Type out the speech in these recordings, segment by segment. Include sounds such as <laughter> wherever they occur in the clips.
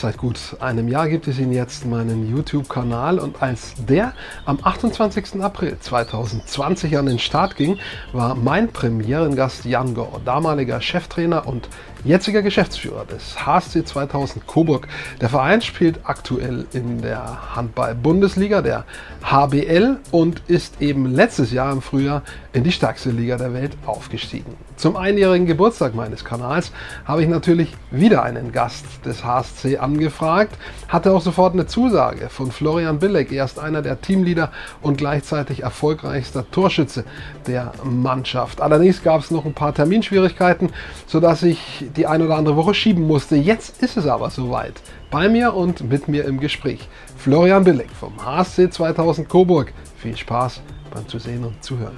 Seit gut einem Jahr gibt es ihn jetzt meinen YouTube-Kanal und als der am 28. April 2020 an den Start ging, war mein Premierengast Jan Gore, damaliger Cheftrainer und jetziger Geschäftsführer des HSC 2000 Coburg. Der Verein spielt aktuell in der Handball-Bundesliga, der HBL, und ist eben letztes Jahr im Frühjahr in die stärkste Liga der Welt aufgestiegen. Zum einjährigen Geburtstag meines Kanals habe ich natürlich wieder einen Gast des HSC angefragt, hatte auch sofort eine Zusage von Florian Billeck, erst einer der Teamleader und gleichzeitig erfolgreichster Torschütze der Mannschaft. Allerdings gab es noch ein paar Terminschwierigkeiten, sodass ich die ein oder andere Woche schieben musste. Jetzt ist es aber soweit. Bei mir und mit mir im Gespräch Florian Billeck vom HSC 2000 Coburg. Viel Spaß beim Zusehen und Zuhören.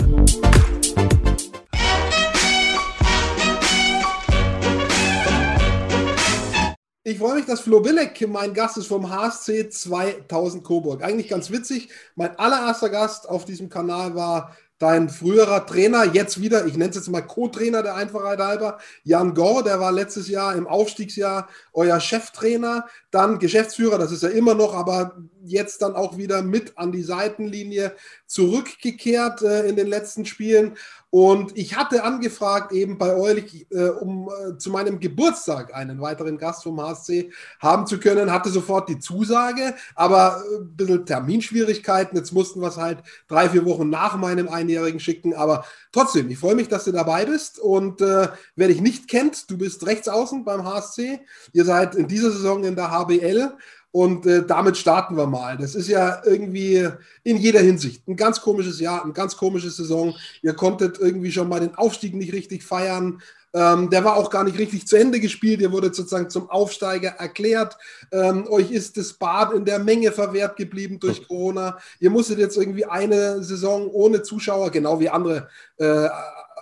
Ich freue mich, dass Flo Billeck mein Gast ist vom HSC 2000 Coburg. Eigentlich ganz witzig. Mein allererster Gast auf diesem Kanal war dein früherer Trainer, jetzt wieder, ich nenne es jetzt mal Co-Trainer der Einfachheit halber, Jan Gore, der war letztes Jahr im Aufstiegsjahr euer Cheftrainer, dann Geschäftsführer, das ist er immer noch, aber jetzt dann auch wieder mit an die Seitenlinie zurückgekehrt äh, in den letzten Spielen. Und ich hatte angefragt, eben bei euch, äh, um äh, zu meinem Geburtstag einen weiteren Gast vom HSC haben zu können, hatte sofort die Zusage, aber äh, ein bisschen Terminschwierigkeiten. Jetzt mussten wir es halt drei, vier Wochen nach meinem Einjährigen schicken. Aber trotzdem, ich freue mich, dass du dabei bist. Und äh, wer dich nicht kennt, du bist rechts außen beim HSC. Ihr seid in dieser Saison in der HBL. Und äh, damit starten wir mal. Das ist ja irgendwie in jeder Hinsicht ein ganz komisches Jahr, eine ganz komische Saison. Ihr konntet irgendwie schon mal den Aufstieg nicht richtig feiern. Ähm, der war auch gar nicht richtig zu Ende gespielt. Ihr wurdet sozusagen zum Aufsteiger erklärt. Ähm, euch ist das Bad in der Menge verwehrt geblieben durch Corona. Ihr musstet jetzt irgendwie eine Saison ohne Zuschauer, genau wie andere, äh,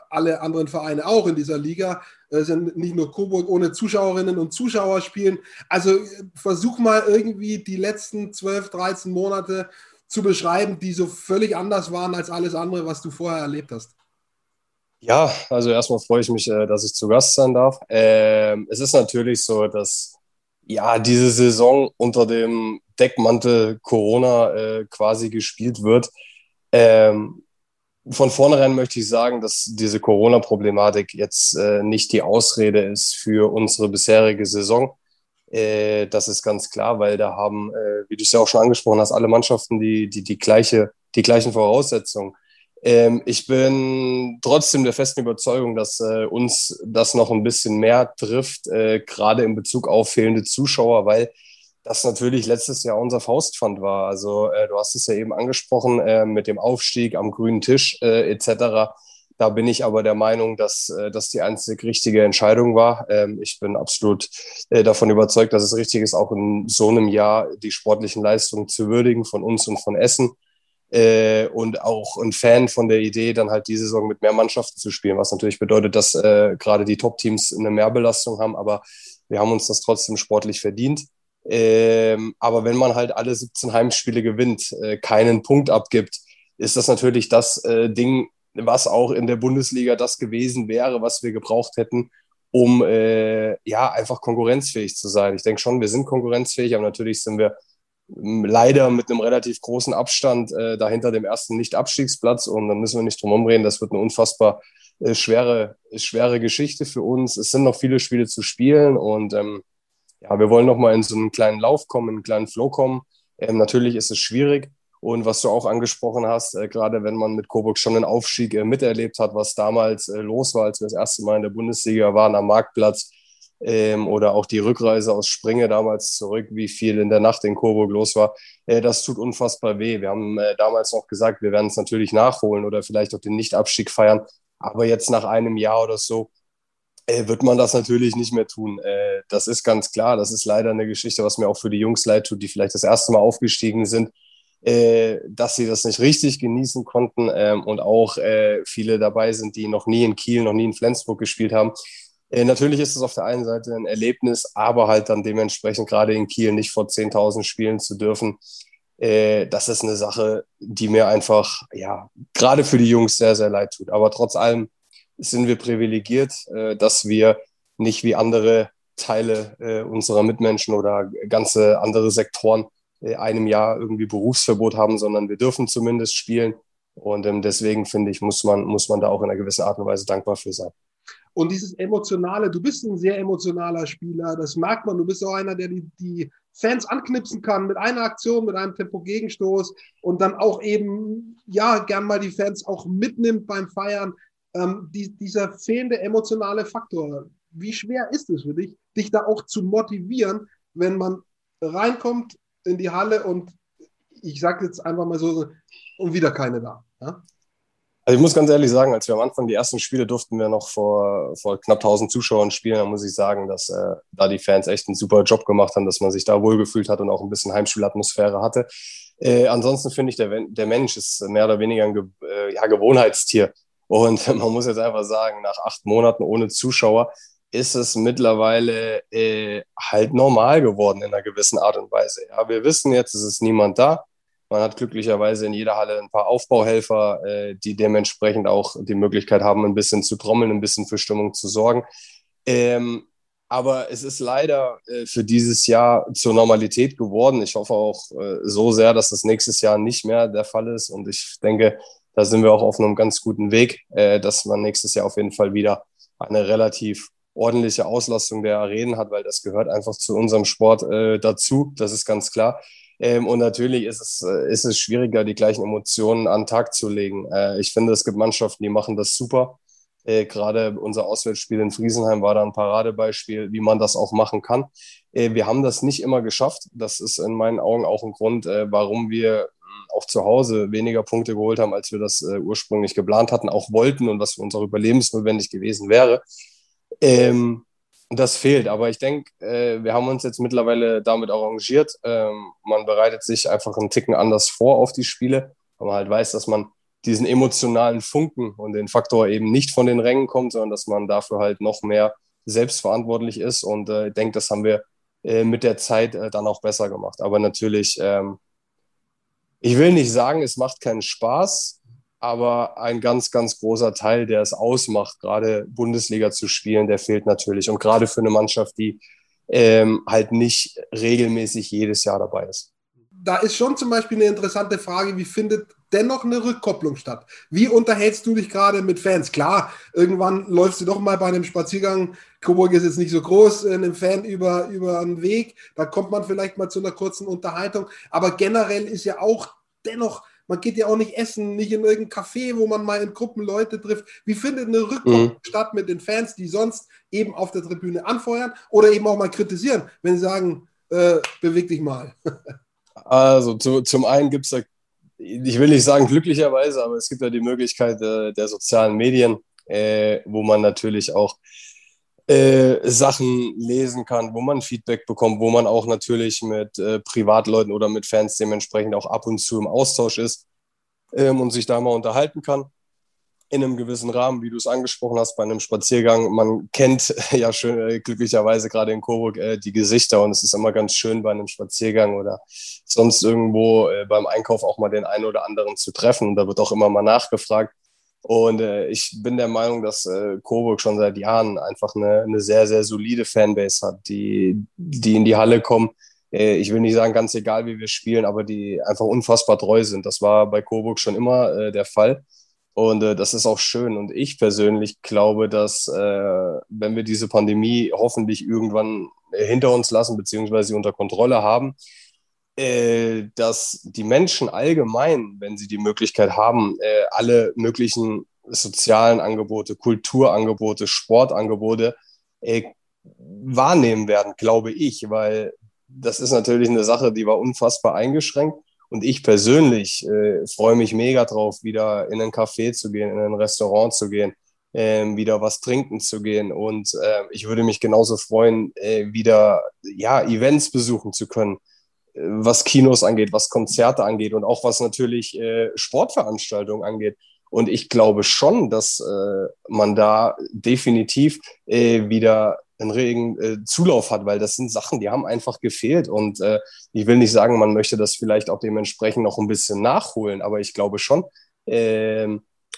alle anderen Vereine auch in dieser Liga, äh, nicht nur Coburg ohne Zuschauerinnen und Zuschauer spielen. Also äh, versuch mal irgendwie die letzten 12, 13 Monate zu beschreiben, die so völlig anders waren als alles andere, was du vorher erlebt hast. Ja, also erstmal freue ich mich, äh, dass ich zu Gast sein darf. Ähm, es ist natürlich so, dass ja diese Saison unter dem Deckmantel Corona äh, quasi gespielt wird. Ähm, von vornherein möchte ich sagen, dass diese Corona-Problematik jetzt äh, nicht die Ausrede ist für unsere bisherige Saison. Äh, das ist ganz klar, weil da haben, äh, wie du es ja auch schon angesprochen hast, alle Mannschaften die, die, die, gleiche, die gleichen Voraussetzungen. Ähm, ich bin trotzdem der festen Überzeugung, dass äh, uns das noch ein bisschen mehr trifft, äh, gerade in Bezug auf fehlende Zuschauer, weil das natürlich letztes Jahr unser Faustpfand war. Also äh, du hast es ja eben angesprochen äh, mit dem Aufstieg am grünen Tisch äh, etc. Da bin ich aber der Meinung, dass äh, das die einzig richtige Entscheidung war. Ähm, ich bin absolut äh, davon überzeugt, dass es richtig ist, auch in so einem Jahr die sportlichen Leistungen zu würdigen von uns und von Essen. Äh, und auch ein Fan von der Idee, dann halt diese Saison mit mehr Mannschaften zu spielen, was natürlich bedeutet, dass äh, gerade die Top-Teams eine Mehrbelastung haben, aber wir haben uns das trotzdem sportlich verdient. Ähm, aber wenn man halt alle 17 Heimspiele gewinnt, äh, keinen Punkt abgibt, ist das natürlich das äh, Ding, was auch in der Bundesliga das gewesen wäre, was wir gebraucht hätten, um äh, ja einfach konkurrenzfähig zu sein. Ich denke schon, wir sind konkurrenzfähig, aber natürlich sind wir ähm, leider mit einem relativ großen Abstand äh, dahinter dem ersten Nicht-Abstiegsplatz und da müssen wir nicht drum umreden. Das wird eine unfassbar äh, schwere, schwere Geschichte für uns. Es sind noch viele Spiele zu spielen und ähm, ja, wir wollen nochmal in so einen kleinen Lauf kommen, in einen kleinen Flow kommen. Ähm, natürlich ist es schwierig. Und was du auch angesprochen hast, äh, gerade wenn man mit Coburg schon einen Aufstieg äh, miterlebt hat, was damals äh, los war, als wir das erste Mal in der Bundesliga waren am Marktplatz, ähm, oder auch die Rückreise aus Springe damals zurück, wie viel in der Nacht in Coburg los war, äh, das tut unfassbar weh. Wir haben äh, damals noch gesagt, wir werden es natürlich nachholen oder vielleicht auch den Nichtabstieg feiern. Aber jetzt nach einem Jahr oder so wird man das natürlich nicht mehr tun. Äh, das ist ganz klar. Das ist leider eine Geschichte, was mir auch für die Jungs leid tut, die vielleicht das erste Mal aufgestiegen sind, äh, dass sie das nicht richtig genießen konnten ähm, und auch äh, viele dabei sind, die noch nie in Kiel, noch nie in Flensburg gespielt haben. Äh, natürlich ist es auf der einen Seite ein Erlebnis, aber halt dann dementsprechend gerade in Kiel nicht vor 10.000 spielen zu dürfen. Äh, das ist eine Sache, die mir einfach, ja, gerade für die Jungs sehr, sehr leid tut. Aber trotz allem sind wir privilegiert, äh, dass wir nicht wie andere Teile äh, unserer Mitmenschen oder ganze andere Sektoren äh, einem Jahr irgendwie Berufsverbot haben, sondern wir dürfen zumindest spielen. Und ähm, deswegen finde ich, muss man, muss man da auch in einer gewissen Art und Weise dankbar für sein. Und dieses Emotionale, du bist ein sehr emotionaler Spieler, das merkt man. Du bist auch einer, der die, die Fans anknipsen kann mit einer Aktion, mit einem Tempo-Gegenstoß und dann auch eben, ja, gern mal die Fans auch mitnimmt beim Feiern. Ähm, die, dieser fehlende emotionale Faktor, wie schwer ist es für dich, dich da auch zu motivieren, wenn man reinkommt in die Halle und ich sage jetzt einfach mal so, und wieder keine da. Ja? Also ich muss ganz ehrlich sagen, als wir am Anfang die ersten Spiele durften wir noch vor, vor knapp 1000 Zuschauern spielen, da muss ich sagen, dass äh, da die Fans echt einen super Job gemacht haben, dass man sich da wohlgefühlt hat und auch ein bisschen Heimspielatmosphäre hatte. Äh, ansonsten finde ich, der, der Mensch ist mehr oder weniger ein Ge äh, ja, Gewohnheitstier. Und <laughs> man muss jetzt einfach sagen, nach acht Monaten ohne Zuschauer ist es mittlerweile äh, halt normal geworden in einer gewissen Art und Weise. Ja, wir wissen jetzt, es ist niemand da. Man hat glücklicherweise in jeder Halle ein paar Aufbauhelfer, äh, die dementsprechend auch die Möglichkeit haben, ein bisschen zu trommeln, ein bisschen für Stimmung zu sorgen. Ähm, aber es ist leider äh, für dieses Jahr zur Normalität geworden. Ich hoffe auch äh, so sehr, dass das nächstes Jahr nicht mehr der Fall ist. Und ich denke, da sind wir auch auf einem ganz guten Weg, äh, dass man nächstes Jahr auf jeden Fall wieder eine relativ ordentliche Auslastung der Arenen hat, weil das gehört einfach zu unserem Sport äh, dazu. Das ist ganz klar. Ähm, und natürlich ist es, äh, ist es schwieriger, die gleichen Emotionen an den Tag zu legen. Äh, ich finde, es gibt Mannschaften, die machen das super. Äh, Gerade unser Auswärtsspiel in Friesenheim war da ein Paradebeispiel, wie man das auch machen kann. Äh, wir haben das nicht immer geschafft. Das ist in meinen Augen auch ein Grund, äh, warum wir auch zu Hause weniger Punkte geholt haben, als wir das äh, ursprünglich geplant hatten, auch wollten und was für uns auch überlebensnotwendig gewesen wäre. Ähm, das fehlt, aber ich denke, äh, wir haben uns jetzt mittlerweile damit arrangiert. Ähm, man bereitet sich einfach einen Ticken anders vor auf die Spiele, weil man halt weiß, dass man diesen emotionalen Funken und den Faktor eben nicht von den Rängen kommt, sondern dass man dafür halt noch mehr selbstverantwortlich ist. Und äh, ich denke, das haben wir äh, mit der Zeit äh, dann auch besser gemacht. Aber natürlich, ähm, ich will nicht sagen, es macht keinen Spaß, aber ein ganz, ganz großer Teil, der es ausmacht, gerade Bundesliga zu spielen, der fehlt natürlich. Und gerade für eine Mannschaft, die ähm, halt nicht regelmäßig jedes Jahr dabei ist. Da ist schon zum Beispiel eine interessante Frage, wie findet dennoch eine Rückkopplung statt? Wie unterhältst du dich gerade mit Fans? Klar, irgendwann läufst du doch mal bei einem Spaziergang, Coburg ist jetzt nicht so groß, einem Fan über, über einen Weg, da kommt man vielleicht mal zu einer kurzen Unterhaltung, aber generell ist ja auch dennoch man geht ja auch nicht essen, nicht in irgendein Café, wo man mal in Gruppen Leute trifft. Wie findet eine Rückkopplung mhm. statt mit den Fans, die sonst eben auf der Tribüne anfeuern oder eben auch mal kritisieren, wenn sie sagen, äh, beweg dich mal? <laughs> also zu, zum einen gibt es da, ich will nicht sagen glücklicherweise, aber es gibt ja die Möglichkeit äh, der sozialen Medien, äh, wo man natürlich auch äh, Sachen lesen kann, wo man Feedback bekommt, wo man auch natürlich mit äh, Privatleuten oder mit Fans dementsprechend auch ab und zu im Austausch ist ähm, und sich da mal unterhalten kann. In einem gewissen Rahmen, wie du es angesprochen hast, bei einem Spaziergang. Man kennt <laughs> ja schön, äh, glücklicherweise gerade in Coburg äh, die Gesichter und es ist immer ganz schön bei einem Spaziergang oder sonst irgendwo äh, beim Einkauf auch mal den einen oder anderen zu treffen. Und da wird auch immer mal nachgefragt und äh, ich bin der Meinung, dass äh, Coburg schon seit Jahren einfach eine, eine sehr, sehr solide Fanbase hat, die, die in die Halle kommen. Äh, ich will nicht sagen, ganz egal, wie wir spielen, aber die einfach unfassbar treu sind. Das war bei Coburg schon immer äh, der Fall. Und äh, das ist auch schön. Und ich persönlich glaube, dass äh, wenn wir diese Pandemie hoffentlich irgendwann hinter uns lassen, beziehungsweise unter Kontrolle haben, äh, dass die Menschen allgemein, wenn sie die Möglichkeit haben, äh, alle möglichen sozialen Angebote, Kulturangebote, Sportangebote äh, wahrnehmen werden, glaube ich, weil das ist natürlich eine Sache, die war unfassbar eingeschränkt. Und ich persönlich äh, freue mich mega drauf, wieder in ein Café zu gehen, in ein Restaurant zu gehen, äh, wieder was trinken zu gehen. Und äh, ich würde mich genauso freuen, äh, wieder ja, Events besuchen zu können, was Kinos angeht, was Konzerte angeht und auch was natürlich äh, Sportveranstaltungen angeht. Und ich glaube schon, dass äh, man da definitiv äh, wieder einen regen äh, Zulauf hat, weil das sind Sachen, die haben einfach gefehlt. Und äh, ich will nicht sagen, man möchte das vielleicht auch dementsprechend noch ein bisschen nachholen, aber ich glaube schon, äh,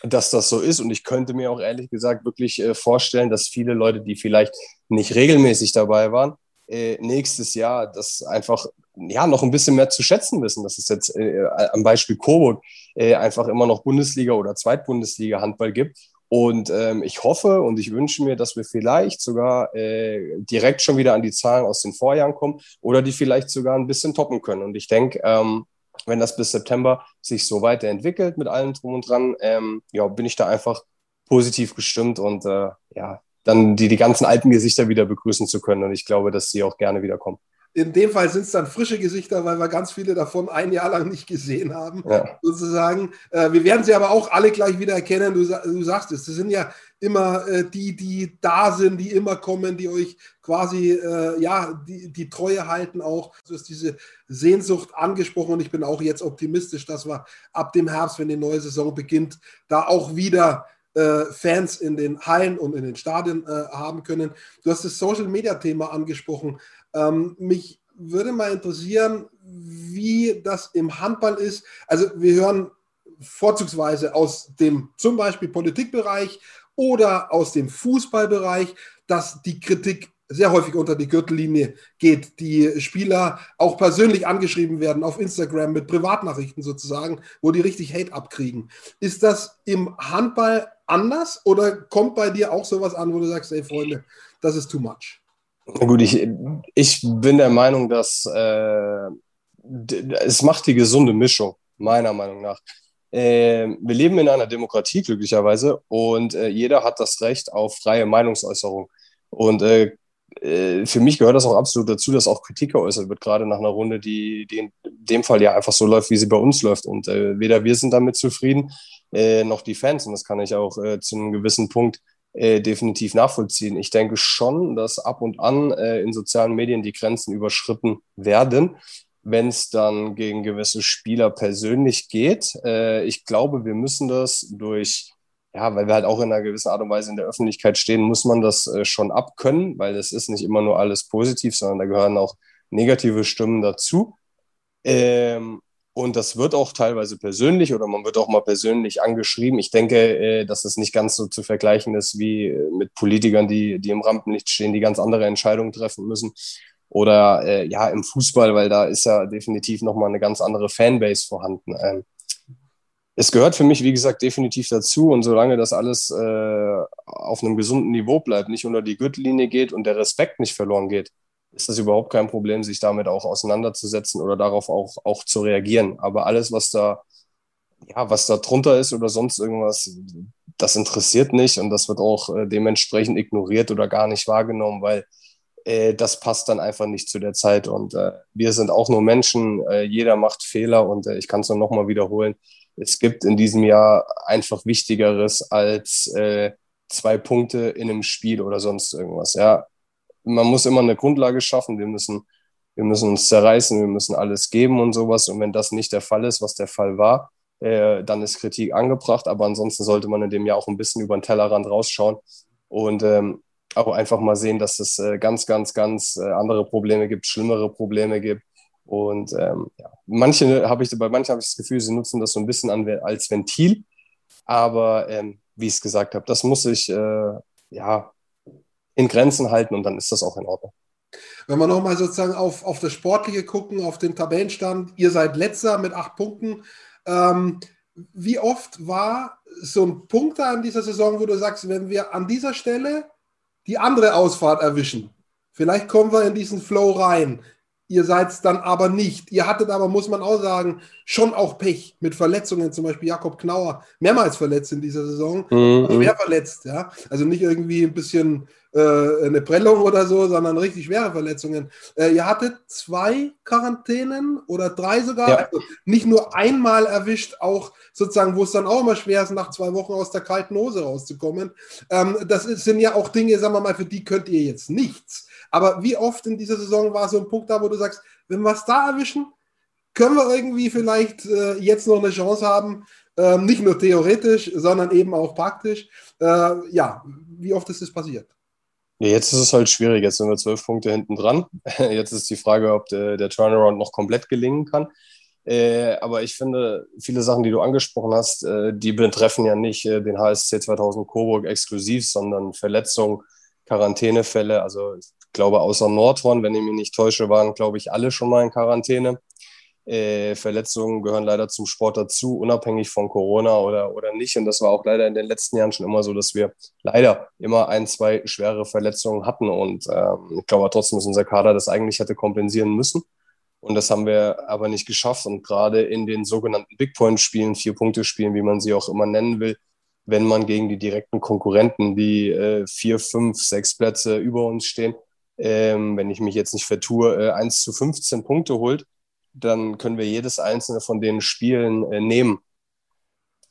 dass das so ist. Und ich könnte mir auch ehrlich gesagt wirklich äh, vorstellen, dass viele Leute, die vielleicht nicht regelmäßig dabei waren, äh, nächstes Jahr das einfach ja noch ein bisschen mehr zu schätzen wissen. Das ist jetzt äh, am Beispiel Coburg äh, einfach immer noch Bundesliga oder Zweitbundesliga Handball gibt. Und ähm, ich hoffe und ich wünsche mir, dass wir vielleicht sogar äh, direkt schon wieder an die Zahlen aus den Vorjahren kommen oder die vielleicht sogar ein bisschen toppen können. Und ich denke, ähm, wenn das bis September sich so weiterentwickelt mit allem drum und dran, ähm, ja, bin ich da einfach positiv gestimmt und äh, ja, dann die, die ganzen alten Gesichter wieder begrüßen zu können. Und ich glaube, dass sie auch gerne wiederkommen. In dem Fall sind es dann frische Gesichter, weil wir ganz viele davon ein Jahr lang nicht gesehen haben, ja. sozusagen. Äh, wir werden sie aber auch alle gleich wieder erkennen. Du, du sagst es, das sind ja immer äh, die, die da sind, die immer kommen, die euch quasi äh, ja die, die Treue halten auch. Du hast diese Sehnsucht angesprochen und ich bin auch jetzt optimistisch, dass wir ab dem Herbst, wenn die neue Saison beginnt, da auch wieder äh, Fans in den Hallen und in den Stadien äh, haben können. Du hast das Social Media Thema angesprochen. Ähm, mich würde mal interessieren, wie das im Handball ist. Also wir hören vorzugsweise aus dem zum Beispiel Politikbereich oder aus dem Fußballbereich, dass die Kritik sehr häufig unter die Gürtellinie geht, die Spieler auch persönlich angeschrieben werden auf Instagram mit Privatnachrichten sozusagen, wo die richtig Hate abkriegen. Ist das im Handball anders oder kommt bei dir auch sowas an, wo du sagst, ey Freunde, das ist too much? Na gut, ich, ich bin der Meinung, dass äh, es macht die gesunde Mischung, meiner Meinung nach. Äh, wir leben in einer Demokratie glücklicherweise und äh, jeder hat das Recht auf freie Meinungsäußerung. Und äh, für mich gehört das auch absolut dazu, dass auch Kritik geäußert wird, gerade nach einer Runde, die, die in dem Fall ja einfach so läuft, wie sie bei uns läuft. Und äh, weder wir sind damit zufrieden, äh, noch die Fans. Und das kann ich auch äh, zu einem gewissen Punkt äh, definitiv nachvollziehen. Ich denke schon, dass ab und an äh, in sozialen Medien die Grenzen überschritten werden, wenn es dann gegen gewisse Spieler persönlich geht. ich glaube, wir müssen das durch ja, weil wir halt auch in einer gewissen Art und Weise in der Öffentlichkeit stehen, muss man das äh, schon abkönnen, weil es ist nicht immer nur alles positiv, sondern da gehören auch negative Stimmen dazu. Ähm, und das wird auch teilweise persönlich oder man wird auch mal persönlich angeschrieben. Ich denke, äh, dass es nicht ganz so zu vergleichen ist wie äh, mit Politikern, die, die im Rampenlicht stehen, die ganz andere Entscheidungen treffen müssen. Oder äh, ja, im Fußball, weil da ist ja definitiv nochmal eine ganz andere Fanbase vorhanden. Ähm, es gehört für mich, wie gesagt, definitiv dazu. Und solange das alles äh, auf einem gesunden Niveau bleibt, nicht unter die Gürtellinie geht und der Respekt nicht verloren geht, ist das überhaupt kein Problem, sich damit auch auseinanderzusetzen oder darauf auch, auch zu reagieren. Aber alles, was da, ja, was da drunter ist oder sonst irgendwas, das interessiert nicht und das wird auch äh, dementsprechend ignoriert oder gar nicht wahrgenommen, weil äh, das passt dann einfach nicht zu der Zeit. Und äh, wir sind auch nur Menschen, äh, jeder macht Fehler und äh, ich kann es nur nochmal wiederholen es gibt in diesem Jahr einfach Wichtigeres als äh, zwei Punkte in einem Spiel oder sonst irgendwas. Ja, man muss immer eine Grundlage schaffen. Wir müssen, wir müssen uns zerreißen, wir müssen alles geben und sowas. Und wenn das nicht der Fall ist, was der Fall war, äh, dann ist Kritik angebracht. Aber ansonsten sollte man in dem Jahr auch ein bisschen über den Tellerrand rausschauen und ähm, auch einfach mal sehen, dass es äh, ganz, ganz, ganz äh, andere Probleme gibt, schlimmere Probleme gibt und ähm, ja, manche habe ich, bei manchen habe ich das Gefühl, sie nutzen das so ein bisschen an, als Ventil. Aber ähm, wie ich es gesagt habe, das muss ich äh, ja in Grenzen halten und dann ist das auch in Ordnung. Wenn wir nochmal sozusagen auf, auf das Sportliche gucken, auf den Tabellenstand, ihr seid letzter mit acht Punkten. Ähm, wie oft war so ein Punkt da in dieser Saison, wo du sagst, wenn wir an dieser Stelle die andere Ausfahrt erwischen, vielleicht kommen wir in diesen Flow rein. Ihr seid es dann aber nicht. Ihr hattet aber, muss man auch sagen, schon auch Pech mit Verletzungen. Zum Beispiel Jakob Knauer, mehrmals verletzt in dieser Saison. Mhm. Schwer verletzt, ja. Also nicht irgendwie ein bisschen äh, eine Prellung oder so, sondern richtig schwere Verletzungen. Äh, ihr hattet zwei Quarantänen oder drei sogar. Ja. Also nicht nur einmal erwischt, auch sozusagen, wo es dann auch immer schwer ist, nach zwei Wochen aus der kalten Hose rauszukommen. Ähm, das sind ja auch Dinge, sagen wir mal, für die könnt ihr jetzt nichts. Aber wie oft in dieser Saison war so ein Punkt da, wo du sagst, wenn wir es da erwischen, können wir irgendwie vielleicht äh, jetzt noch eine Chance haben, äh, nicht nur theoretisch, sondern eben auch praktisch. Äh, ja, wie oft ist das passiert? Jetzt ist es halt schwierig. Jetzt sind wir zwölf Punkte hinten dran. <laughs> Jetzt ist die Frage, ob der, der Turnaround noch komplett gelingen kann. Äh, aber ich finde, viele Sachen, die du angesprochen hast, äh, die betreffen ja nicht äh, den HSC 2000 Coburg exklusiv, sondern Verletzungen, Quarantänefälle. Also glaube, außer Nordhorn, wenn ich mich nicht täusche, waren, glaube ich, alle schon mal in Quarantäne. Äh, Verletzungen gehören leider zum Sport dazu, unabhängig von Corona oder, oder nicht. Und das war auch leider in den letzten Jahren schon immer so, dass wir leider immer ein, zwei schwere Verletzungen hatten. Und ähm, ich glaube trotzdem, dass unser Kader das eigentlich hätte kompensieren müssen. Und das haben wir aber nicht geschafft. Und gerade in den sogenannten Big Point-Spielen, Vier-Punkte-Spielen, wie man sie auch immer nennen will, wenn man gegen die direkten Konkurrenten, die äh, vier, fünf, sechs Plätze über uns stehen, ähm, wenn ich mich jetzt nicht vertue, äh, 1 zu 15 Punkte holt, dann können wir jedes einzelne von den Spielen äh, nehmen.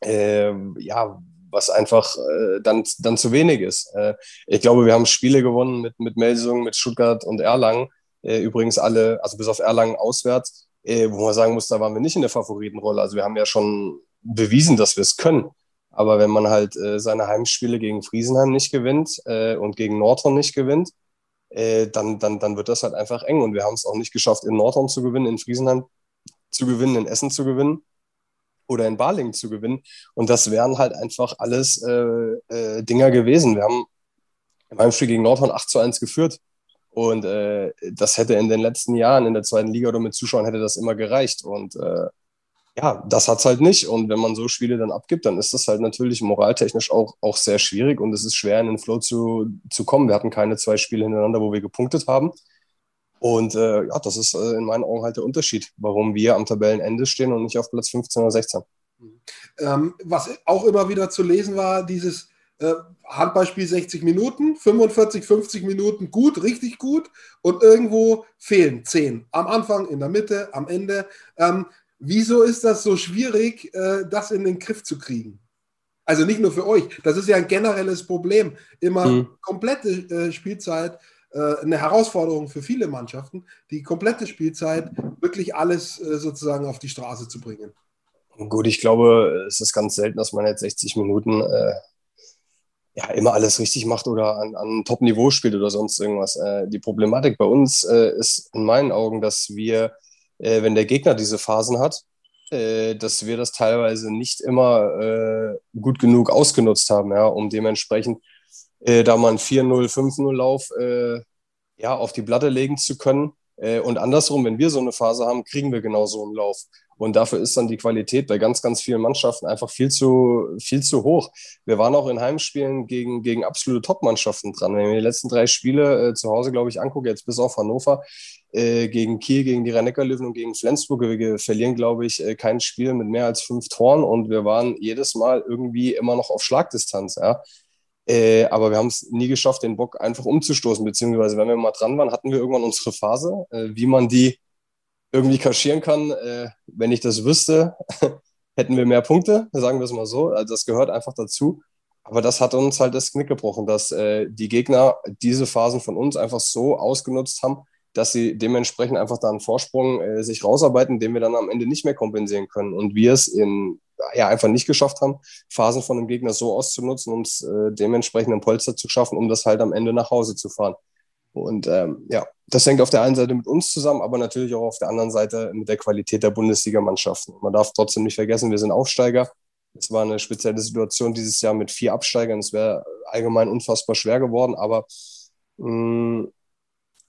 Äh, ja, was einfach äh, dann, dann zu wenig ist. Äh, ich glaube, wir haben Spiele gewonnen mit, mit Melsungen, mit Stuttgart und Erlangen. Äh, übrigens alle, also bis auf Erlangen auswärts, äh, wo man sagen muss, da waren wir nicht in der Favoritenrolle. Also wir haben ja schon bewiesen, dass wir es können. Aber wenn man halt seine Heimspiele gegen Friesenheim nicht gewinnt und gegen Nordhorn nicht gewinnt, äh, dann, dann, dann wird das halt einfach eng. Und wir haben es auch nicht geschafft, in Nordhorn zu gewinnen, in Friesenheim zu gewinnen, in Essen zu gewinnen oder in Balingen zu gewinnen. Und das wären halt einfach alles äh, äh, Dinger gewesen. Wir haben im Heimspiel gegen Nordhorn 8 zu 1 geführt. Und äh, das hätte in den letzten Jahren in der zweiten Liga oder mit Zuschauern hätte das immer gereicht. Und äh, ja, das hat es halt nicht. Und wenn man so Spiele dann abgibt, dann ist das halt natürlich moraltechnisch auch, auch sehr schwierig und es ist schwer, in den Flow zu, zu kommen. Wir hatten keine zwei Spiele hintereinander, wo wir gepunktet haben. Und äh, ja, das ist äh, in meinen Augen halt der Unterschied, warum wir am Tabellenende stehen und nicht auf Platz 15 oder 16. Ähm, was auch immer wieder zu lesen war, dieses äh, Handballspiel 60 Minuten, 45, 50 Minuten gut, richtig gut und irgendwo fehlen 10. Am Anfang, in der Mitte, am Ende. Ähm, Wieso ist das so schwierig, äh, das in den Griff zu kriegen? Also nicht nur für euch, das ist ja ein generelles Problem. Immer mhm. komplette äh, Spielzeit, äh, eine Herausforderung für viele Mannschaften, die komplette Spielzeit wirklich alles sozusagen auf die Straße zu bringen. Gut, ich glaube, es ist ganz selten, dass man jetzt 60 Minuten äh, ja, immer alles richtig macht oder an, an Top-Niveau spielt oder sonst irgendwas. Äh, die Problematik bei uns äh, ist in meinen Augen, dass wir äh, wenn der Gegner diese Phasen hat, äh, dass wir das teilweise nicht immer äh, gut genug ausgenutzt haben, ja, um dementsprechend äh, da mal einen 4-0, 5-0-Lauf äh, ja, auf die Platte legen zu können. Äh, und andersrum, wenn wir so eine Phase haben, kriegen wir genau so einen Lauf. Und dafür ist dann die Qualität bei ganz, ganz vielen Mannschaften einfach viel zu, viel zu hoch. Wir waren auch in Heimspielen gegen, gegen absolute Top-Mannschaften dran. Wenn ich mir die letzten drei Spiele äh, zu Hause, glaube ich, angucke, jetzt bis auf Hannover, gegen Kiel, gegen die rhein löwen und gegen Flensburg. Wir verlieren, glaube ich, äh, kein Spiel mit mehr als fünf Toren und wir waren jedes Mal irgendwie immer noch auf Schlagdistanz. Ja. Äh, aber wir haben es nie geschafft, den Bock einfach umzustoßen, beziehungsweise wenn wir mal dran waren, hatten wir irgendwann unsere Phase, äh, wie man die irgendwie kaschieren kann. Äh, wenn ich das wüsste, <laughs> hätten wir mehr Punkte, sagen wir es mal so. Also das gehört einfach dazu. Aber das hat uns halt das Knick gebrochen, dass äh, die Gegner diese Phasen von uns einfach so ausgenutzt haben, dass sie dementsprechend einfach da einen Vorsprung äh, sich rausarbeiten, den wir dann am Ende nicht mehr kompensieren können. Und wir es in, ja, einfach nicht geschafft haben, Phasen von dem Gegner so auszunutzen, um äh, dementsprechend ein Polster zu schaffen, um das halt am Ende nach Hause zu fahren. Und ähm, ja, das hängt auf der einen Seite mit uns zusammen, aber natürlich auch auf der anderen Seite mit der Qualität der Bundesligamannschaften. Man darf trotzdem nicht vergessen, wir sind Aufsteiger. Es war eine spezielle Situation dieses Jahr mit vier Absteigern. Es wäre allgemein unfassbar schwer geworden, aber mh, mm,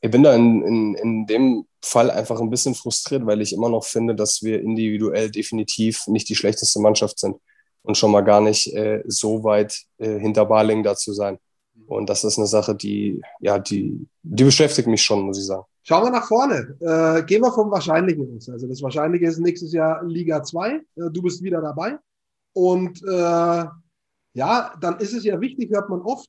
ich bin da in, in, in dem Fall einfach ein bisschen frustriert, weil ich immer noch finde, dass wir individuell definitiv nicht die schlechteste Mannschaft sind und schon mal gar nicht äh, so weit äh, hinter Barling da zu sein. Und das ist eine Sache, die, ja, die, die beschäftigt mich schon, muss ich sagen. Schauen wir nach vorne. Äh, gehen wir vom Wahrscheinlichen aus. Also das Wahrscheinliche ist nächstes Jahr Liga 2. Äh, du bist wieder dabei. Und äh, ja, dann ist es ja wichtig, hört man oft,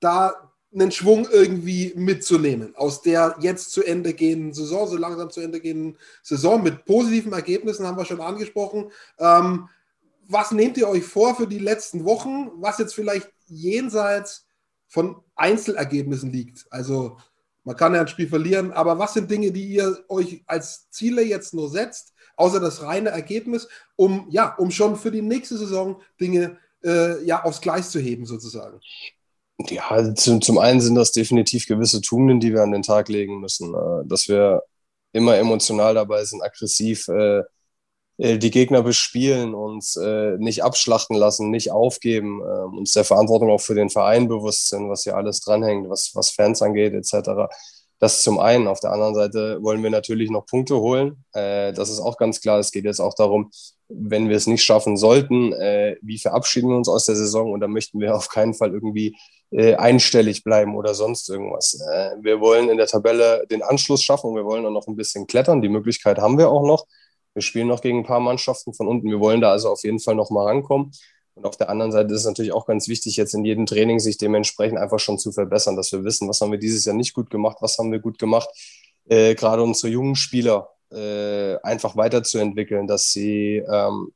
da einen Schwung irgendwie mitzunehmen aus der jetzt zu Ende gehenden Saison, so langsam zu Ende gehenden Saison mit positiven Ergebnissen haben wir schon angesprochen. Ähm, was nehmt ihr euch vor für die letzten Wochen, was jetzt vielleicht jenseits von Einzelergebnissen liegt? Also man kann ja ein Spiel verlieren, aber was sind Dinge, die ihr euch als Ziele jetzt nur setzt, außer das reine Ergebnis, um ja, um schon für die nächste Saison Dinge äh, ja aufs Gleis zu heben sozusagen? Ja, zum, zum einen sind das definitiv gewisse Tugenden, die wir an den Tag legen müssen. Äh, dass wir immer emotional dabei sind, aggressiv, äh, äh, die Gegner bespielen, uns äh, nicht abschlachten lassen, nicht aufgeben, äh, uns der Verantwortung auch für den Verein bewusst sind, was hier alles dranhängt, was, was Fans angeht, etc. Das zum einen. Auf der anderen Seite wollen wir natürlich noch Punkte holen. Äh, das ist auch ganz klar. Es geht jetzt auch darum, wenn wir es nicht schaffen sollten, äh, wie verabschieden wir uns aus der Saison? Und da möchten wir auf keinen Fall irgendwie äh, einstellig bleiben oder sonst irgendwas. Äh, wir wollen in der Tabelle den Anschluss schaffen. Wir wollen dann noch ein bisschen klettern. Die Möglichkeit haben wir auch noch. Wir spielen noch gegen ein paar Mannschaften von unten. Wir wollen da also auf jeden Fall noch mal rankommen. Und auf der anderen Seite ist es natürlich auch ganz wichtig, jetzt in jedem Training sich dementsprechend einfach schon zu verbessern, dass wir wissen, was haben wir dieses Jahr nicht gut gemacht, was haben wir gut gemacht. Äh, gerade unsere jungen Spieler äh, einfach weiterzuentwickeln, dass sie ähm,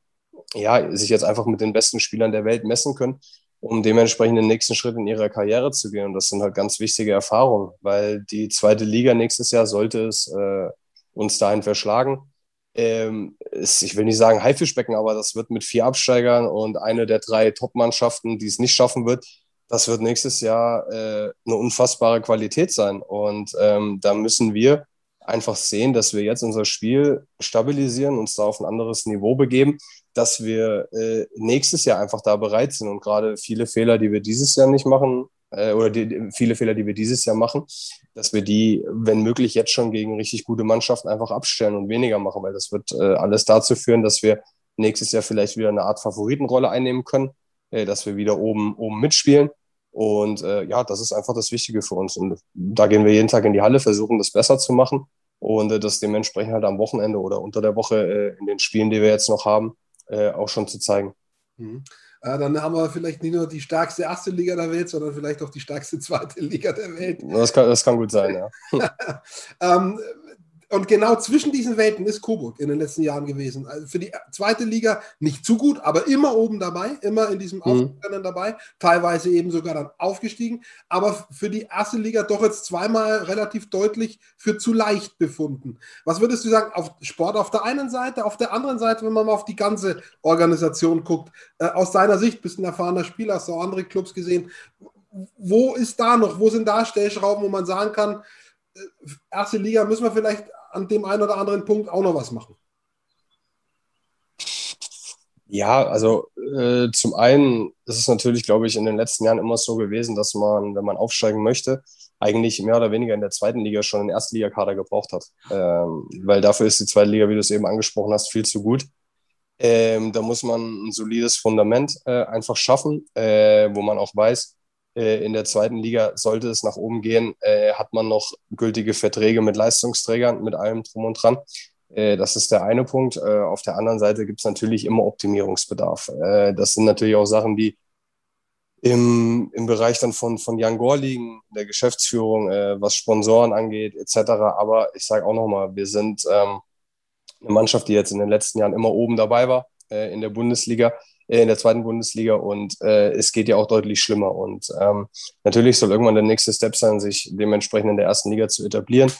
ja, sich jetzt einfach mit den besten Spielern der Welt messen können, um dementsprechend den nächsten Schritt in ihrer Karriere zu gehen. Und das sind halt ganz wichtige Erfahrungen, weil die zweite Liga nächstes Jahr sollte es äh, uns dahin verschlagen ähm, ist, ich will nicht sagen Haifischbecken, aber das wird mit vier Absteigern und eine der drei Top-Mannschaften, die es nicht schaffen wird, das wird nächstes Jahr äh, eine unfassbare Qualität sein. Und ähm, da müssen wir einfach sehen, dass wir jetzt unser Spiel stabilisieren, uns da auf ein anderes Niveau begeben, dass wir äh, nächstes Jahr einfach da bereit sind und gerade viele Fehler, die wir dieses Jahr nicht machen, äh, oder die, viele Fehler, die wir dieses Jahr machen, dass wir die, wenn möglich, jetzt schon gegen richtig gute Mannschaften einfach abstellen und weniger machen, weil das wird äh, alles dazu führen, dass wir nächstes Jahr vielleicht wieder eine Art Favoritenrolle einnehmen können, äh, dass wir wieder oben, oben mitspielen. Und äh, ja, das ist einfach das Wichtige für uns. Und da gehen wir jeden Tag in die Halle, versuchen das besser zu machen und äh, das dementsprechend halt am Wochenende oder unter der Woche äh, in den Spielen, die wir jetzt noch haben, äh, auch schon zu zeigen. Mhm. Äh, dann haben wir vielleicht nicht nur die stärkste erste Liga der Welt, sondern vielleicht auch die stärkste zweite Liga der Welt. Das kann, das kann gut sein, ja. <laughs> ähm, und genau zwischen diesen Welten ist Coburg in den letzten Jahren gewesen. Also für die zweite Liga nicht zu gut, aber immer oben dabei, immer in diesem mhm. dabei, teilweise eben sogar dann aufgestiegen, aber für die erste Liga doch jetzt zweimal relativ deutlich für zu leicht befunden. Was würdest du sagen, auf Sport auf der einen Seite, auf der anderen Seite, wenn man mal auf die ganze Organisation guckt, äh, aus deiner Sicht, bist ein erfahrener Spieler, hast du auch andere Clubs gesehen, wo ist da noch, wo sind da Stellschrauben, wo man sagen kann, äh, erste Liga müssen wir vielleicht an dem einen oder anderen Punkt auch noch was machen? Ja, also äh, zum einen ist es natürlich, glaube ich, in den letzten Jahren immer so gewesen, dass man, wenn man aufsteigen möchte, eigentlich mehr oder weniger in der zweiten Liga schon einen Erstligakader gebraucht hat. Ähm, weil dafür ist die zweite Liga, wie du es eben angesprochen hast, viel zu gut. Ähm, da muss man ein solides Fundament äh, einfach schaffen, äh, wo man auch weiß, in der zweiten Liga sollte es nach oben gehen, äh, hat man noch gültige Verträge mit Leistungsträgern, mit allem drum und dran. Äh, das ist der eine Punkt. Auf der anderen Seite gibt es natürlich immer Optimierungsbedarf. Das sind natürlich auch Sachen, die im, im Bereich dann von, von Jan Gore liegen, der Geschäftsführung, was Sponsoren angeht, etc. Aber ich sage auch nochmal, wir sind ähm, eine Mannschaft, die jetzt in den letzten Jahren immer oben dabei war in der Bundesliga in der zweiten Bundesliga und äh, es geht ja auch deutlich schlimmer. Und ähm, natürlich soll irgendwann der nächste Step sein, sich dementsprechend in der ersten Liga zu etablieren.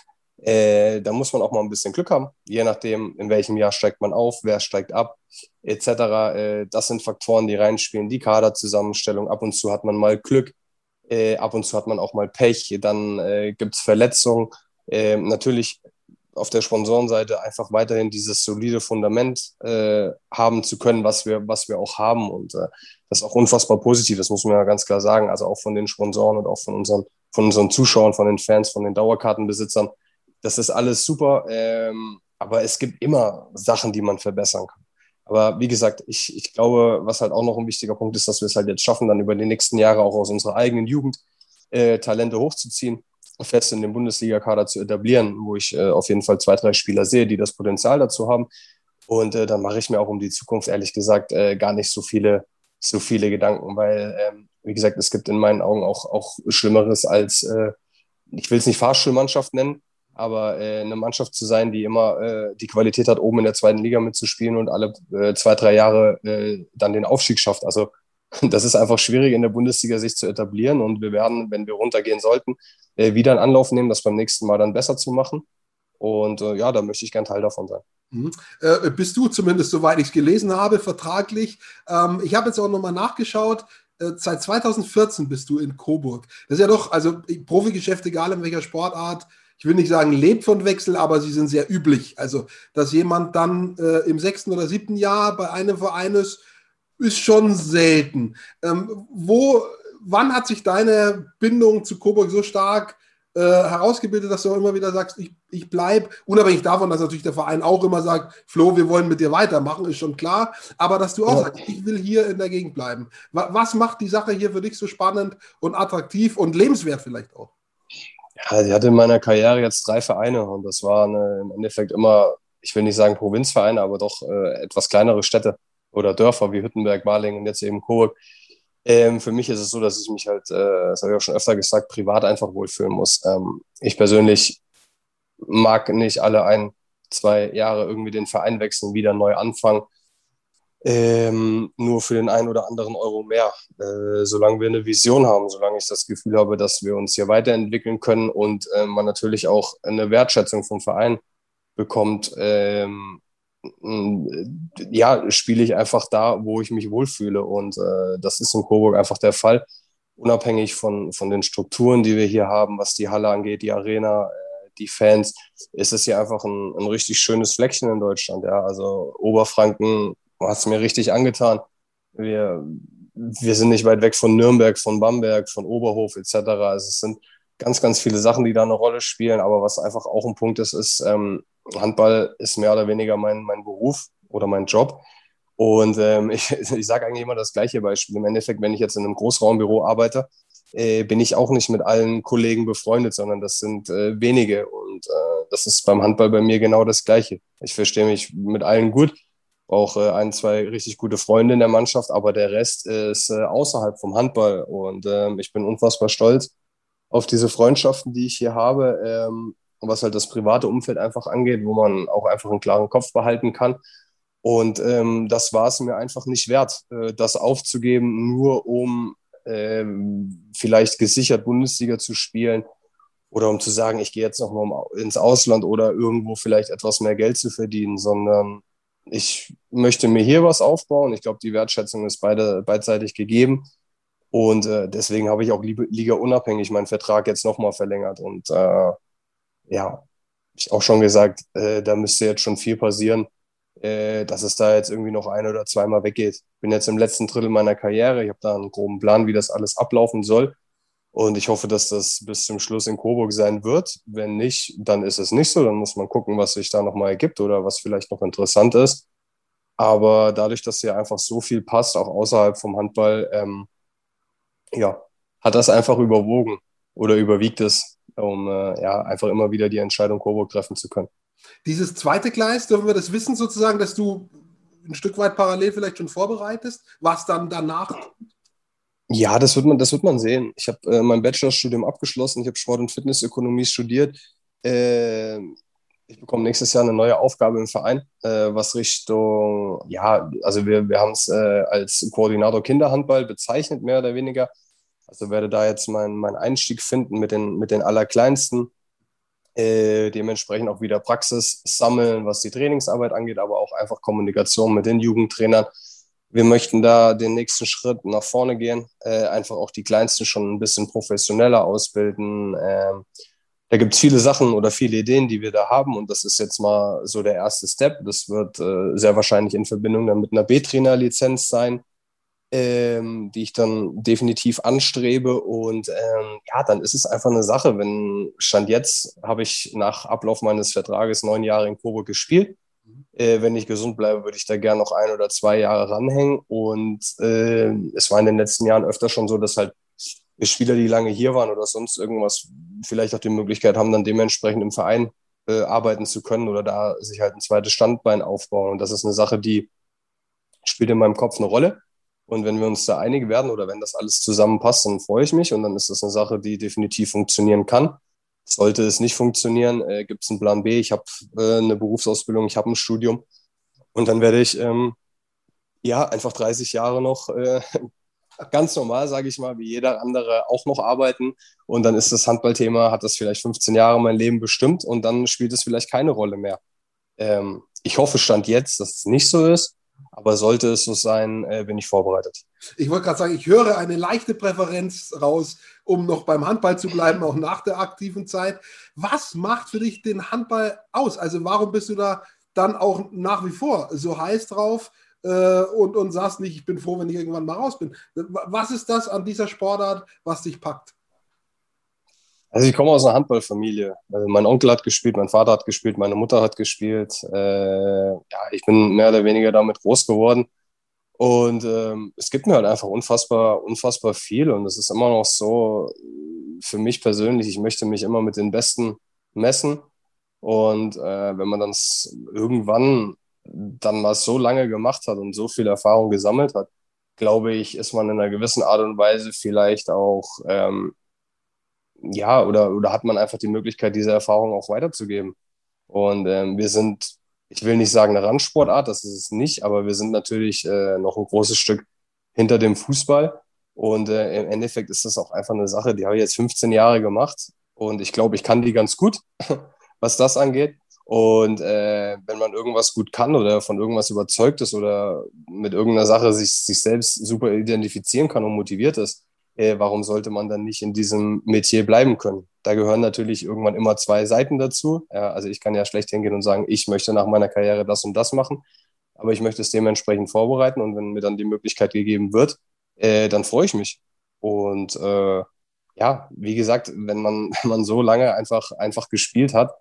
Äh, da muss man auch mal ein bisschen Glück haben, je nachdem, in welchem Jahr steigt man auf, wer steigt ab, etc. Äh, das sind Faktoren, die reinspielen, die Kaderzusammenstellung. Ab und zu hat man mal Glück, äh, ab und zu hat man auch mal Pech, dann äh, gibt es Verletzungen. Äh, natürlich auf der Sponsorenseite einfach weiterhin dieses solide Fundament äh, haben zu können, was wir, was wir auch haben. Und äh, das ist auch unfassbar positiv, das muss man ja ganz klar sagen. Also auch von den Sponsoren und auch von unseren, von unseren Zuschauern, von den Fans, von den Dauerkartenbesitzern. Das ist alles super. Ähm, aber es gibt immer Sachen, die man verbessern kann. Aber wie gesagt, ich, ich glaube, was halt auch noch ein wichtiger Punkt ist, dass wir es halt jetzt schaffen, dann über die nächsten Jahre auch aus unserer eigenen Jugend äh, Talente hochzuziehen fest in den Bundesliga-Kader zu etablieren, wo ich äh, auf jeden Fall zwei, drei Spieler sehe, die das Potenzial dazu haben. Und äh, dann mache ich mir auch um die Zukunft ehrlich gesagt äh, gar nicht so viele, so viele Gedanken, weil, ähm, wie gesagt, es gibt in meinen Augen auch, auch Schlimmeres als, äh, ich will es nicht Fahrschulmannschaft nennen, aber äh, eine Mannschaft zu sein, die immer äh, die Qualität hat, oben in der zweiten Liga mitzuspielen und alle zwei, drei Jahre dann den Aufstieg schafft. Also das ist einfach schwierig in der Bundesliga sich zu etablieren und wir werden, wenn wir runtergehen sollten, äh, wieder einen Anlauf nehmen, das beim nächsten Mal dann besser zu machen. Und äh, ja, da möchte ich gern Teil davon sein. Mhm. Äh, bist du zumindest, soweit ich es gelesen habe, vertraglich? Ähm, ich habe jetzt auch nochmal nachgeschaut. Äh, seit 2014 bist du in Coburg. Das ist ja doch, also Profigeschäft, egal in welcher Sportart, ich will nicht sagen, lebt von Wechsel, aber sie sind sehr üblich. Also, dass jemand dann äh, im sechsten oder siebten Jahr bei einem Verein ist, ist schon selten. Ähm, wo, wann hat sich deine Bindung zu Coburg so stark äh, herausgebildet, dass du auch immer wieder sagst, ich, ich bleibe, unabhängig davon, dass natürlich der Verein auch immer sagt, Flo, wir wollen mit dir weitermachen, ist schon klar, aber dass du auch ja. sagst, ich will hier in der Gegend bleiben. Was macht die Sache hier für dich so spannend und attraktiv und lebenswert vielleicht auch? Ja, ich hatte in meiner Karriere jetzt drei Vereine und das waren äh, im Endeffekt immer, ich will nicht sagen Provinzvereine, aber doch äh, etwas kleinere Städte oder Dörfer wie Hüttenberg, Balingen und jetzt eben Coburg. Ähm, für mich ist es so, dass ich mich halt, äh, das habe ich auch schon öfter gesagt, privat einfach wohlfühlen muss. Ähm, ich persönlich mag nicht alle ein, zwei Jahre irgendwie den Verein wechseln, wieder neu anfangen. Ähm, nur für den einen oder anderen Euro mehr. Äh, solange wir eine Vision haben, solange ich das Gefühl habe, dass wir uns hier weiterentwickeln können und äh, man natürlich auch eine Wertschätzung vom Verein bekommt, ähm, ja, spiele ich einfach da, wo ich mich wohlfühle. Und äh, das ist in Coburg einfach der Fall. Unabhängig von, von den Strukturen, die wir hier haben, was die Halle angeht, die Arena, äh, die Fans, ist es hier einfach ein, ein richtig schönes Fleckchen in Deutschland. Ja. Also Oberfranken hat es mir richtig angetan. Wir, wir sind nicht weit weg von Nürnberg, von Bamberg, von Oberhof etc. Also es sind ganz, ganz viele Sachen, die da eine Rolle spielen. Aber was einfach auch ein Punkt ist, ist, ähm, Handball ist mehr oder weniger mein, mein Beruf oder mein Job. Und ähm, ich, <laughs> ich sage eigentlich immer das gleiche Beispiel. Im Endeffekt, wenn ich jetzt in einem Großraumbüro arbeite, äh, bin ich auch nicht mit allen Kollegen befreundet, sondern das sind äh, wenige. Und äh, das ist beim Handball bei mir genau das Gleiche. Ich verstehe mich mit allen gut, brauche äh, ein, zwei richtig gute Freunde in der Mannschaft, aber der Rest ist äh, außerhalb vom Handball. Und ähm, ich bin unfassbar stolz auf diese Freundschaften, die ich hier habe. Ähm, was halt das private Umfeld einfach angeht, wo man auch einfach einen klaren Kopf behalten kann. Und ähm, das war es mir einfach nicht wert, äh, das aufzugeben, nur um ähm, vielleicht gesichert Bundesliga zu spielen oder um zu sagen, ich gehe jetzt noch mal ins Ausland oder irgendwo vielleicht etwas mehr Geld zu verdienen, sondern ich möchte mir hier was aufbauen. Ich glaube, die Wertschätzung ist beide, beidseitig gegeben. Und äh, deswegen habe ich auch Liga unabhängig meinen Vertrag jetzt nochmal verlängert. Und äh, ja, ich auch schon gesagt, äh, da müsste jetzt schon viel passieren, äh, dass es da jetzt irgendwie noch ein oder zweimal weggeht. Ich bin jetzt im letzten Drittel meiner Karriere, ich habe da einen groben Plan, wie das alles ablaufen soll. Und ich hoffe, dass das bis zum Schluss in Coburg sein wird. Wenn nicht, dann ist es nicht so. Dann muss man gucken, was sich da nochmal ergibt oder was vielleicht noch interessant ist. Aber dadurch, dass hier einfach so viel passt, auch außerhalb vom Handball, ähm, ja, hat das einfach überwogen oder überwiegt es, um äh, ja, einfach immer wieder die Entscheidung Coburg treffen zu können. Dieses zweite Gleis, dürfen wir das wissen sozusagen, dass du ein Stück weit parallel vielleicht schon vorbereitest, was dann danach ja, das wird man, das wird man sehen. Ich habe äh, mein Bachelorstudium abgeschlossen, ich habe Sport- und Fitnessökonomie studiert. Äh, ich bekomme nächstes Jahr eine neue Aufgabe im Verein, äh, was Richtung, ja, also wir, wir haben es äh, als Koordinator Kinderhandball bezeichnet, mehr oder weniger. Also werde da jetzt meinen mein Einstieg finden mit den, mit den Allerkleinsten. Äh, dementsprechend auch wieder Praxis sammeln, was die Trainingsarbeit angeht, aber auch einfach Kommunikation mit den Jugendtrainern. Wir möchten da den nächsten Schritt nach vorne gehen, äh, einfach auch die Kleinsten schon ein bisschen professioneller ausbilden. Ähm, da gibt es viele Sachen oder viele Ideen, die wir da haben und das ist jetzt mal so der erste Step. Das wird äh, sehr wahrscheinlich in Verbindung dann mit einer B-Trainer-Lizenz sein ähm, die ich dann definitiv anstrebe. Und ähm, ja, dann ist es einfach eine Sache. Wenn Stand jetzt habe ich nach Ablauf meines Vertrages neun Jahre in Coburg gespielt. Äh, wenn ich gesund bleibe, würde ich da gerne noch ein oder zwei Jahre ranhängen. Und äh, es war in den letzten Jahren öfter schon so, dass halt Spieler, die lange hier waren oder sonst irgendwas, vielleicht auch die Möglichkeit haben, dann dementsprechend im Verein äh, arbeiten zu können oder da sich halt ein zweites Standbein aufbauen. Und das ist eine Sache, die spielt in meinem Kopf eine Rolle. Und wenn wir uns da einig werden oder wenn das alles zusammenpasst, dann freue ich mich und dann ist das eine Sache, die definitiv funktionieren kann. Sollte es nicht funktionieren, äh, gibt es einen Plan B. Ich habe äh, eine Berufsausbildung, ich habe ein Studium und dann werde ich ähm, ja einfach 30 Jahre noch äh, <laughs> ganz normal, sage ich mal, wie jeder andere auch noch arbeiten. Und dann ist das Handballthema, hat das vielleicht 15 Jahre mein Leben bestimmt und dann spielt es vielleicht keine Rolle mehr. Ähm, ich hoffe, Stand jetzt, dass es nicht so ist. Aber sollte es so sein, äh, bin ich vorbereitet. Ich wollte gerade sagen, ich höre eine leichte Präferenz raus, um noch beim Handball zu bleiben, auch nach der aktiven Zeit. Was macht für dich den Handball aus? Also warum bist du da dann auch nach wie vor so heiß drauf äh, und, und sagst nicht, ich bin froh, wenn ich irgendwann mal raus bin? Was ist das an dieser Sportart, was dich packt? Also ich komme aus einer Handballfamilie. Also mein Onkel hat gespielt, mein Vater hat gespielt, meine Mutter hat gespielt. Äh, ja, ich bin mehr oder weniger damit groß geworden. Und ähm, es gibt mir halt einfach unfassbar, unfassbar viel. Und es ist immer noch so, für mich persönlich, ich möchte mich immer mit den Besten messen. Und äh, wenn man dann irgendwann dann mal so lange gemacht hat und so viel Erfahrung gesammelt hat, glaube ich, ist man in einer gewissen Art und Weise vielleicht auch ähm, ja, oder, oder hat man einfach die Möglichkeit, diese Erfahrung auch weiterzugeben. Und ähm, wir sind, ich will nicht sagen eine Randsportart, das ist es nicht, aber wir sind natürlich äh, noch ein großes Stück hinter dem Fußball. Und äh, im Endeffekt ist das auch einfach eine Sache, die habe ich jetzt 15 Jahre gemacht und ich glaube, ich kann die ganz gut, <laughs> was das angeht. Und äh, wenn man irgendwas gut kann oder von irgendwas überzeugt ist oder mit irgendeiner Sache sich, sich selbst super identifizieren kann und motiviert ist, äh, warum sollte man dann nicht in diesem Metier bleiben können? Da gehören natürlich irgendwann immer zwei Seiten dazu. Ja, also ich kann ja schlecht hingehen und sagen, ich möchte nach meiner Karriere das und das machen, aber ich möchte es dementsprechend vorbereiten und wenn mir dann die Möglichkeit gegeben wird, äh, dann freue ich mich. Und äh, ja, wie gesagt, wenn man, <laughs> wenn man so lange einfach, einfach gespielt hat,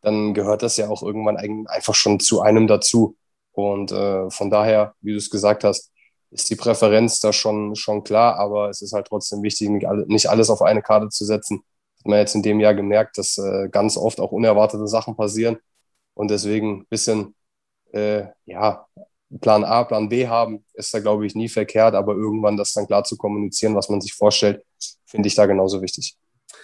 dann gehört das ja auch irgendwann einfach schon zu einem dazu. Und äh, von daher, wie du es gesagt hast, ist die Präferenz da schon, schon klar, aber es ist halt trotzdem wichtig, nicht alles auf eine Karte zu setzen. Hat man jetzt in dem Jahr gemerkt, dass äh, ganz oft auch unerwartete Sachen passieren und deswegen ein bisschen, äh, ja, Plan A, Plan B haben, ist da, glaube ich, nie verkehrt, aber irgendwann das dann klar zu kommunizieren, was man sich vorstellt, finde ich da genauso wichtig.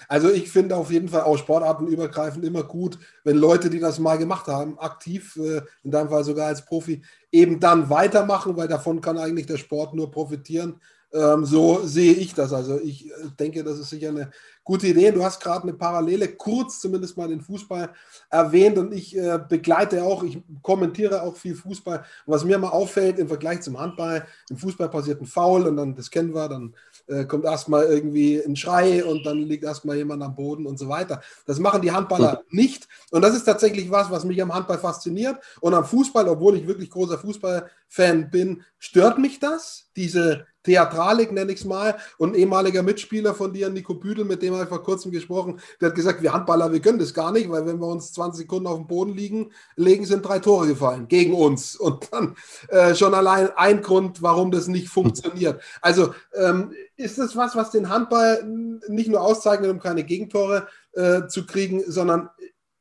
Also ich finde auf jeden Fall auch sportartenübergreifend immer gut, wenn Leute, die das mal gemacht haben, aktiv, äh, in deinem Fall sogar als Profi, eben dann weitermachen, weil davon kann eigentlich der Sport nur profitieren. Ähm, so sehe ich das. Also ich äh, denke, das ist sicher eine gute Idee. Du hast gerade eine Parallele, kurz zumindest mal den Fußball erwähnt und ich äh, begleite auch, ich kommentiere auch viel Fußball. Was mir mal auffällt im Vergleich zum Handball, im Fußball passiert ein Foul und dann, das kennen wir, dann äh, kommt erstmal irgendwie ein Schrei und dann liegt erstmal jemand am Boden und so weiter. Das machen die Handballer nicht. Und das ist tatsächlich was, was mich am Handball fasziniert. Und am Fußball, obwohl ich wirklich großer Fußballfan bin, stört mich das, diese Theatralik, nenne ich es mal. Und ein ehemaliger Mitspieler von dir, Nico Büdel, mit dem habe ich vor kurzem gesprochen, der hat gesagt, wir Handballer, wir können das gar nicht, weil wenn wir uns 20 Sekunden auf dem Boden liegen, legen, sind drei Tore gefallen gegen uns. Und dann äh, schon allein ein Grund, warum das nicht funktioniert. Also ähm, ist das was, was den Handball nicht nur auszeichnet, um keine Gegentore äh, zu kriegen, sondern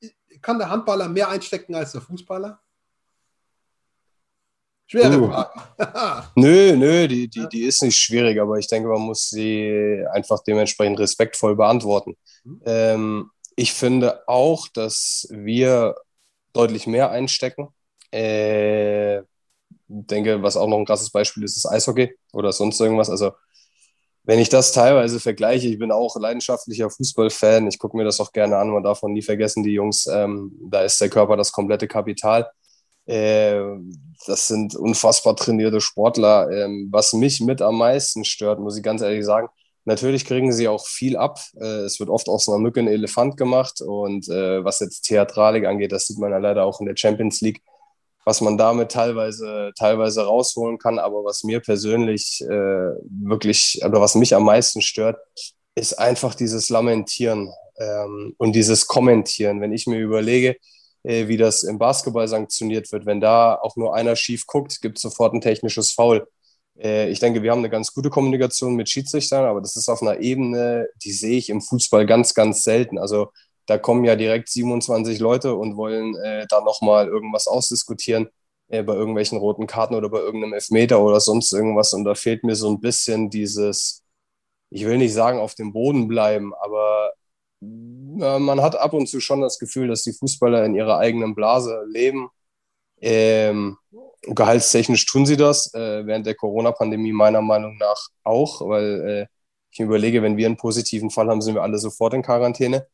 äh, kann der Handballer mehr einstecken als der Fußballer? Schwere uh. Frage. <laughs> nö, nö, die, die, die ist nicht schwierig, aber ich denke, man muss sie einfach dementsprechend respektvoll beantworten. Mhm. Ähm, ich finde auch, dass wir deutlich mehr einstecken. Äh, denke, was auch noch ein krasses Beispiel ist, ist Eishockey oder sonst irgendwas. Also, wenn ich das teilweise vergleiche, ich bin auch leidenschaftlicher Fußballfan, ich gucke mir das auch gerne an, man darf auch nie vergessen, die Jungs, ähm, da ist der Körper das komplette Kapital. Äh, das sind unfassbar trainierte Sportler. Ähm, was mich mit am meisten stört, muss ich ganz ehrlich sagen, natürlich kriegen sie auch viel ab. Äh, es wird oft aus einer Mücke ein Elefant gemacht. Und äh, was jetzt Theatralik angeht, das sieht man ja leider auch in der Champions League, was man damit teilweise, teilweise rausholen kann. Aber was mir persönlich äh, wirklich, oder was mich am meisten stört, ist einfach dieses Lamentieren ähm, und dieses Kommentieren. Wenn ich mir überlege, wie das im Basketball sanktioniert wird. Wenn da auch nur einer schief guckt, gibt es sofort ein technisches Foul. Äh, ich denke, wir haben eine ganz gute Kommunikation mit Schiedsrichtern, aber das ist auf einer Ebene, die sehe ich im Fußball ganz, ganz selten. Also da kommen ja direkt 27 Leute und wollen äh, da nochmal irgendwas ausdiskutieren äh, bei irgendwelchen roten Karten oder bei irgendeinem Elfmeter oder sonst irgendwas. Und da fehlt mir so ein bisschen dieses, ich will nicht sagen auf dem Boden bleiben, aber man hat ab und zu schon das Gefühl, dass die Fußballer in ihrer eigenen Blase leben. Ähm, gehaltstechnisch tun sie das, äh, während der Corona-Pandemie meiner Meinung nach auch, weil äh, Ich überlege, wenn wir einen positiven Fall haben, sind wir alle sofort in Quarantäne.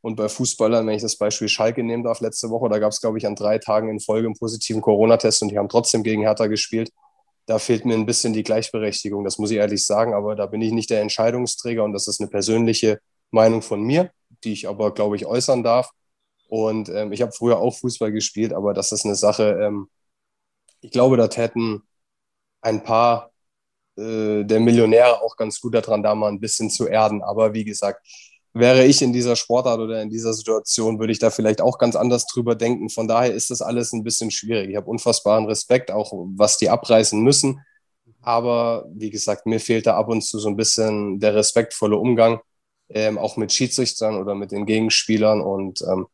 Und bei Fußballern, wenn ich das Beispiel Schalke nehmen darf, letzte Woche, da gab es, glaube ich, an drei Tagen in Folge einen positiven Corona-Test und die haben trotzdem gegen Hertha gespielt. Da fehlt mir ein bisschen die Gleichberechtigung, das muss ich ehrlich sagen, aber da bin ich nicht der Entscheidungsträger und das ist eine persönliche Meinung von mir, die ich aber, glaube ich, äußern darf. Und ähm, ich habe früher auch Fußball gespielt, aber das ist eine Sache, ähm, ich glaube, da täten ein paar äh, der Millionäre auch ganz gut daran, da mal ein bisschen zu erden. Aber wie gesagt, wäre ich in dieser Sportart oder in dieser Situation, würde ich da vielleicht auch ganz anders drüber denken. Von daher ist das alles ein bisschen schwierig. Ich habe unfassbaren Respekt, auch was die abreißen müssen. Aber wie gesagt, mir fehlt da ab und zu so ein bisschen der respektvolle Umgang, ähm, auch mit Schiedsrichtern oder mit den Gegenspielern. Und ähm,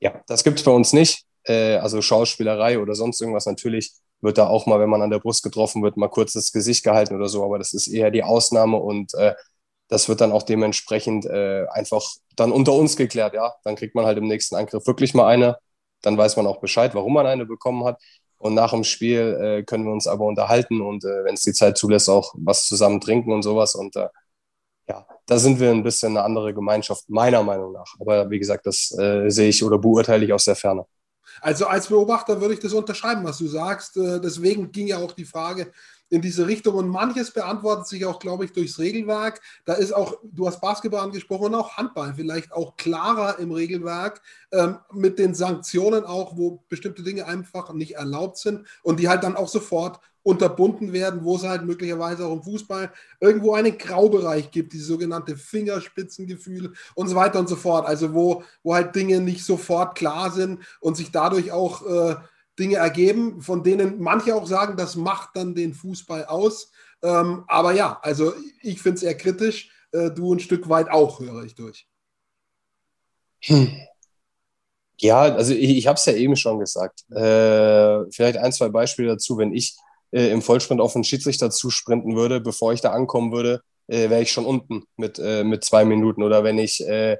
ja, das gibt es bei uns nicht. Äh, also Schauspielerei oder sonst irgendwas natürlich wird da auch mal, wenn man an der Brust getroffen wird, mal kurz das Gesicht gehalten oder so, aber das ist eher die Ausnahme und äh, das wird dann auch dementsprechend äh, einfach dann unter uns geklärt, ja. Dann kriegt man halt im nächsten Angriff wirklich mal eine, dann weiß man auch Bescheid, warum man eine bekommen hat. Und nach dem Spiel äh, können wir uns aber unterhalten und äh, wenn es die Zeit zulässt, auch was zusammen trinken und sowas. Und äh, ja, da sind wir ein bisschen eine andere Gemeinschaft, meiner Meinung nach. Aber wie gesagt, das äh, sehe ich oder beurteile ich aus der Ferne. Also als Beobachter würde ich das unterschreiben, was du sagst. Äh, deswegen ging ja auch die Frage in diese Richtung und manches beantwortet sich auch, glaube ich, durchs Regelwerk. Da ist auch, du hast Basketball angesprochen und auch Handball vielleicht auch klarer im Regelwerk ähm, mit den Sanktionen auch, wo bestimmte Dinge einfach nicht erlaubt sind und die halt dann auch sofort unterbunden werden, wo es halt möglicherweise auch im Fußball irgendwo einen Graubereich gibt, die sogenannte Fingerspitzengefühl und so weiter und so fort. Also wo, wo halt Dinge nicht sofort klar sind und sich dadurch auch äh, Dinge ergeben, von denen manche auch sagen, das macht dann den Fußball aus. Ähm, aber ja, also ich finde es eher kritisch. Äh, du ein Stück weit auch, höre ich durch. Hm. Ja, also ich, ich habe es ja eben schon gesagt. Äh, vielleicht ein, zwei Beispiele dazu. Wenn ich äh, im Vollsprint auf einen Schiedsrichter zusprinten würde, bevor ich da ankommen würde, äh, wäre ich schon unten mit, äh, mit zwei Minuten. Oder wenn ich äh,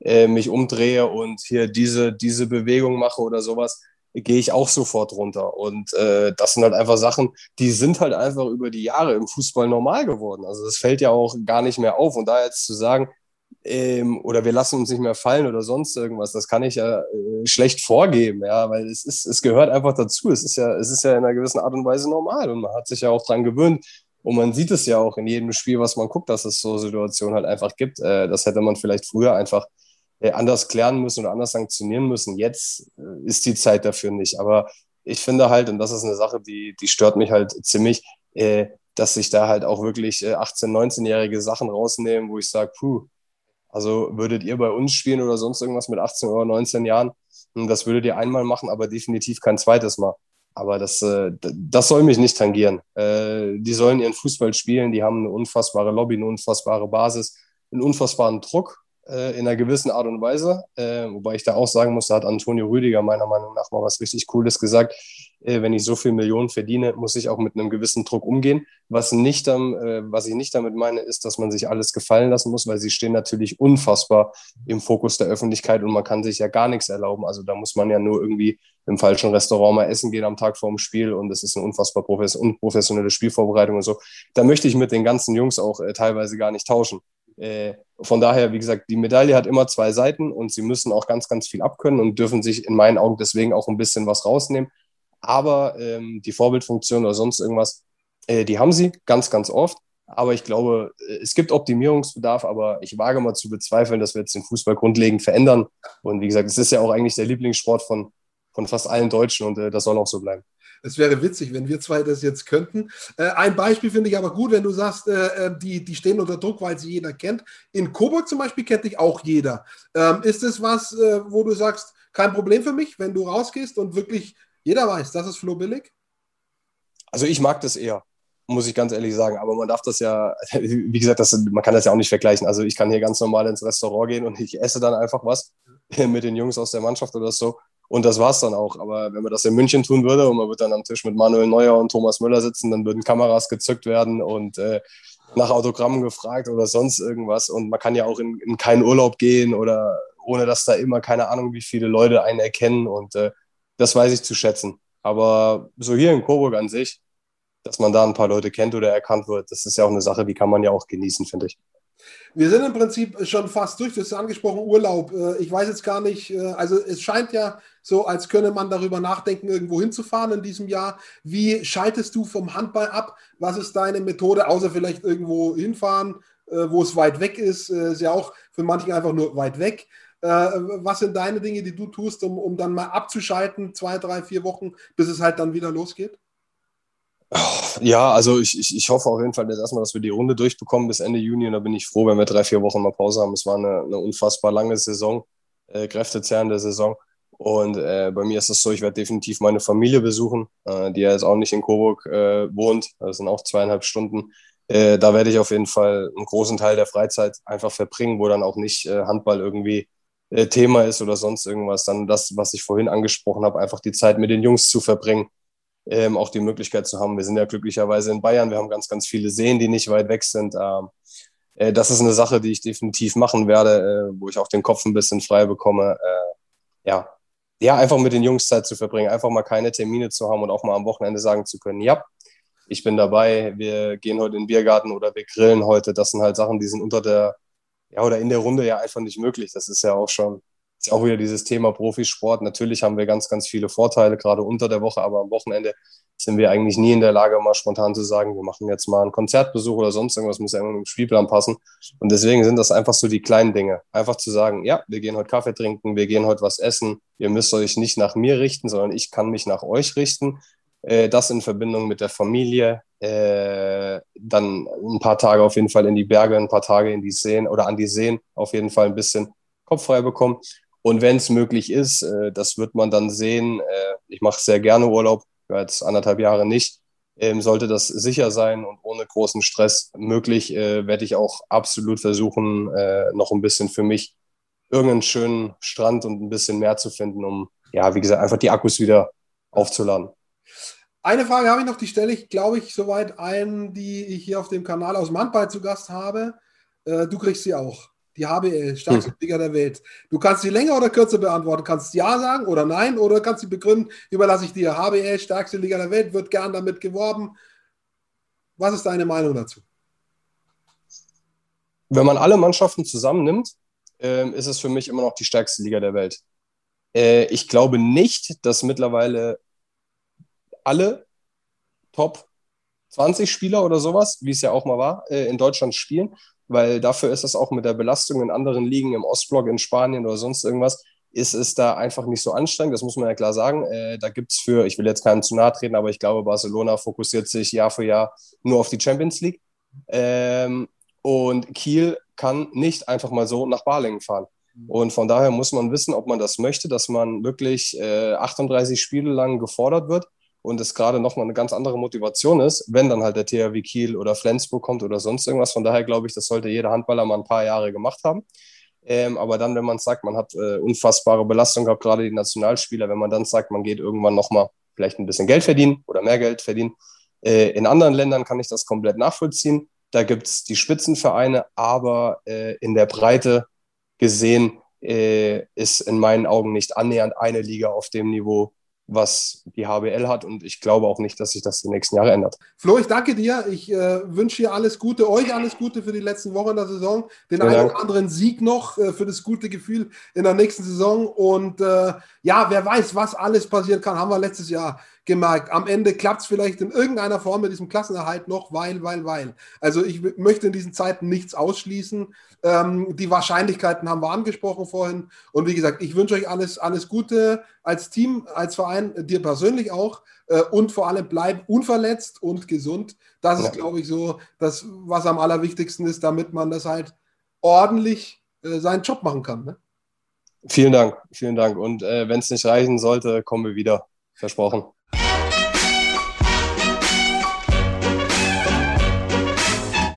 mich umdrehe und hier diese, diese Bewegung mache oder sowas, gehe ich auch sofort runter. Und äh, das sind halt einfach Sachen, die sind halt einfach über die Jahre im Fußball normal geworden. Also das fällt ja auch gar nicht mehr auf. Und da jetzt zu sagen, ähm, oder wir lassen uns nicht mehr fallen oder sonst irgendwas, das kann ich ja äh, schlecht vorgeben, ja, weil es ist, es gehört einfach dazu. Es ist ja, es ist ja in einer gewissen Art und Weise normal und man hat sich ja auch dran gewöhnt. Und man sieht es ja auch in jedem Spiel, was man guckt, dass es so Situationen halt einfach gibt. Äh, das hätte man vielleicht früher einfach anders klären müssen oder anders sanktionieren müssen. Jetzt äh, ist die Zeit dafür nicht. Aber ich finde halt, und das ist eine Sache, die, die stört mich halt ziemlich, äh, dass sich da halt auch wirklich 18-, 19-jährige Sachen rausnehmen, wo ich sage, puh, also würdet ihr bei uns spielen oder sonst irgendwas mit 18 oder 19 Jahren, hm, das würdet ihr einmal machen, aber definitiv kein zweites Mal. Aber das, das soll mich nicht tangieren. Die sollen ihren Fußball spielen, die haben eine unfassbare Lobby, eine unfassbare Basis, einen unfassbaren Druck äh, in einer gewissen Art und Weise. Äh, wobei ich da auch sagen muss, da hat Antonio Rüdiger meiner Meinung nach mal was richtig Cooles gesagt. Äh, wenn ich so viel Millionen verdiene, muss ich auch mit einem gewissen Druck umgehen. Was, nicht, äh, was ich nicht damit meine, ist, dass man sich alles gefallen lassen muss, weil sie stehen natürlich unfassbar im Fokus der Öffentlichkeit und man kann sich ja gar nichts erlauben. Also da muss man ja nur irgendwie im falschen Restaurant mal essen gehen am Tag vor dem Spiel und es ist eine unfassbar unprofessionelle Spielvorbereitung und so. Da möchte ich mit den ganzen Jungs auch äh, teilweise gar nicht tauschen. Äh, von daher, wie gesagt, die Medaille hat immer zwei Seiten und sie müssen auch ganz, ganz viel abkönnen und dürfen sich in meinen Augen deswegen auch ein bisschen was rausnehmen. Aber ähm, die Vorbildfunktion oder sonst irgendwas, äh, die haben sie ganz, ganz oft. Aber ich glaube, äh, es gibt Optimierungsbedarf, aber ich wage mal zu bezweifeln, dass wir jetzt den Fußball grundlegend verändern. Und wie gesagt, es ist ja auch eigentlich der Lieblingssport von, von fast allen Deutschen und äh, das soll auch so bleiben. Es wäre witzig, wenn wir zwei das jetzt könnten. Äh, ein Beispiel finde ich aber gut, wenn du sagst, äh, äh, die, die stehen unter Druck, weil sie jeder kennt. In Coburg zum Beispiel kennt dich auch jeder. Ähm, ist es was, äh, wo du sagst, kein Problem für mich, wenn du rausgehst und wirklich jeder weiß, das ist Flo Billig? Also ich mag das eher, muss ich ganz ehrlich sagen. Aber man darf das ja, <laughs> wie gesagt, das, man kann das ja auch nicht vergleichen. Also ich kann hier ganz normal ins Restaurant gehen und ich esse dann einfach was <laughs> mit den Jungs aus der Mannschaft oder so. Und das war's dann auch. Aber wenn man das in München tun würde und man würde dann am Tisch mit Manuel Neuer und Thomas Müller sitzen, dann würden Kameras gezückt werden und äh, nach Autogrammen gefragt oder sonst irgendwas. Und man kann ja auch in, in, keinen Urlaub gehen oder ohne dass da immer keine Ahnung, wie viele Leute einen erkennen. Und äh, das weiß ich zu schätzen. Aber so hier in Coburg an sich, dass man da ein paar Leute kennt oder erkannt wird, das ist ja auch eine Sache, die kann man ja auch genießen, finde ich. Wir sind im Prinzip schon fast durch. Du hast angesprochen, Urlaub. Äh, ich weiß jetzt gar nicht, äh, also es scheint ja so, als könne man darüber nachdenken, irgendwo hinzufahren in diesem Jahr. Wie schaltest du vom Handball ab? Was ist deine Methode, außer vielleicht irgendwo hinfahren, äh, wo es weit weg ist? Ist ja auch für manchen einfach nur weit weg. Was sind deine Dinge, die du tust, um, um dann mal abzuschalten, zwei, drei, vier Wochen, bis es halt dann wieder losgeht? Ja, also ich, ich, ich hoffe auf jeden Fall dass erstmal, dass wir die Runde durchbekommen bis Ende Juni und da bin ich froh, wenn wir drei, vier Wochen mal Pause haben. Es war eine, eine unfassbar lange Saison, äh, kräftezehrende Saison. Und äh, bei mir ist es so, ich werde definitiv meine Familie besuchen, äh, die ja jetzt auch nicht in Coburg äh, wohnt. Das sind auch zweieinhalb Stunden. Äh, da werde ich auf jeden Fall einen großen Teil der Freizeit einfach verbringen, wo dann auch nicht äh, Handball irgendwie äh, Thema ist oder sonst irgendwas. Dann das, was ich vorhin angesprochen habe, einfach die Zeit mit den Jungs zu verbringen ähm, auch die Möglichkeit zu haben. Wir sind ja glücklicherweise in Bayern, wir haben ganz, ganz viele Seen, die nicht weit weg sind. Ähm, äh, das ist eine Sache, die ich definitiv machen werde, äh, wo ich auch den Kopf ein bisschen frei bekomme. Äh, ja. ja, einfach mit den Jungs Zeit zu verbringen, einfach mal keine Termine zu haben und auch mal am Wochenende sagen zu können, ja, ich bin dabei, wir gehen heute in den Biergarten oder wir grillen heute. Das sind halt Sachen, die sind unter der, ja, oder in der Runde ja einfach nicht möglich. Das ist ja auch schon, ist auch wieder dieses Thema Profisport. Natürlich haben wir ganz, ganz viele Vorteile, gerade unter der Woche, aber am Wochenende sind wir eigentlich nie in der Lage, mal spontan zu sagen, wir machen jetzt mal einen Konzertbesuch oder sonst irgendwas, muss ja immer im Spielplan passen. Und deswegen sind das einfach so die kleinen Dinge. Einfach zu sagen, ja, wir gehen heute Kaffee trinken, wir gehen heute was essen, ihr müsst euch nicht nach mir richten, sondern ich kann mich nach euch richten. Äh, das in Verbindung mit der Familie, äh, dann ein paar Tage auf jeden Fall in die Berge, ein paar Tage in die Seen oder an die Seen auf jeden Fall ein bisschen Kopf frei bekommen und wenn es möglich ist, äh, das wird man dann sehen. Äh, ich mache sehr gerne Urlaub, jetzt anderthalb Jahre nicht. Ähm, sollte das sicher sein und ohne großen Stress möglich, äh, werde ich auch absolut versuchen, äh, noch ein bisschen für mich irgendeinen schönen Strand und ein bisschen mehr zu finden, um, ja, wie gesagt, einfach die Akkus wieder aufzuladen. Eine Frage habe ich noch, die stelle ich, glaube ich, soweit ein, die ich hier auf dem Kanal aus Mannball zu Gast habe. Äh, du kriegst sie auch die HBL, stärkste hm. Liga der Welt. Du kannst sie länger oder kürzer beantworten, kannst Ja sagen oder Nein oder kannst sie begründen, überlasse ich dir. HBL, stärkste Liga der Welt, wird gern damit geworben. Was ist deine Meinung dazu? Wenn man alle Mannschaften zusammennimmt, äh, ist es für mich immer noch die stärkste Liga der Welt. Äh, ich glaube nicht, dass mittlerweile alle Top 20 Spieler oder sowas, wie es ja auch mal war, äh, in Deutschland spielen weil dafür ist es auch mit der Belastung in anderen Ligen, im Ostblock, in Spanien oder sonst irgendwas, ist es da einfach nicht so anstrengend. Das muss man ja klar sagen. Äh, da gibt es für, ich will jetzt keinem zu nahe treten, aber ich glaube, Barcelona fokussiert sich Jahr für Jahr nur auf die Champions League. Ähm, und Kiel kann nicht einfach mal so nach Balingen fahren. Und von daher muss man wissen, ob man das möchte, dass man wirklich äh, 38 Spiele lang gefordert wird und es gerade nochmal eine ganz andere Motivation ist, wenn dann halt der THW Kiel oder Flensburg kommt oder sonst irgendwas. Von daher glaube ich, das sollte jeder Handballer mal ein paar Jahre gemacht haben. Ähm, aber dann, wenn man sagt, man hat äh, unfassbare Belastung gehabt, gerade die Nationalspieler, wenn man dann sagt, man geht irgendwann nochmal vielleicht ein bisschen Geld verdienen oder mehr Geld verdienen. Äh, in anderen Ländern kann ich das komplett nachvollziehen. Da gibt es die Spitzenvereine, aber äh, in der Breite gesehen äh, ist in meinen Augen nicht annähernd eine Liga auf dem Niveau, was die HBL hat. Und ich glaube auch nicht, dass sich das die nächsten Jahre ändert. Flo, ich danke dir. Ich äh, wünsche dir alles Gute, euch alles Gute für die letzten Wochen der Saison. Den einen oder anderen Sieg noch äh, für das gute Gefühl in der nächsten Saison. Und äh, ja, wer weiß, was alles passieren kann, haben wir letztes Jahr gemerkt. Am Ende klappt es vielleicht in irgendeiner Form mit diesem Klassenerhalt noch, weil, weil, weil. Also ich möchte in diesen Zeiten nichts ausschließen. Ähm, die Wahrscheinlichkeiten haben wir angesprochen vorhin. Und wie gesagt, ich wünsche euch alles, alles Gute als Team, als Verein, dir persönlich auch. Äh, und vor allem bleib unverletzt und gesund. Das ist, glaube ich, so das, was am allerwichtigsten ist, damit man das halt ordentlich äh, seinen Job machen kann. Ne? Vielen Dank, vielen Dank. Und äh, wenn es nicht reichen sollte, kommen wir wieder. Versprochen.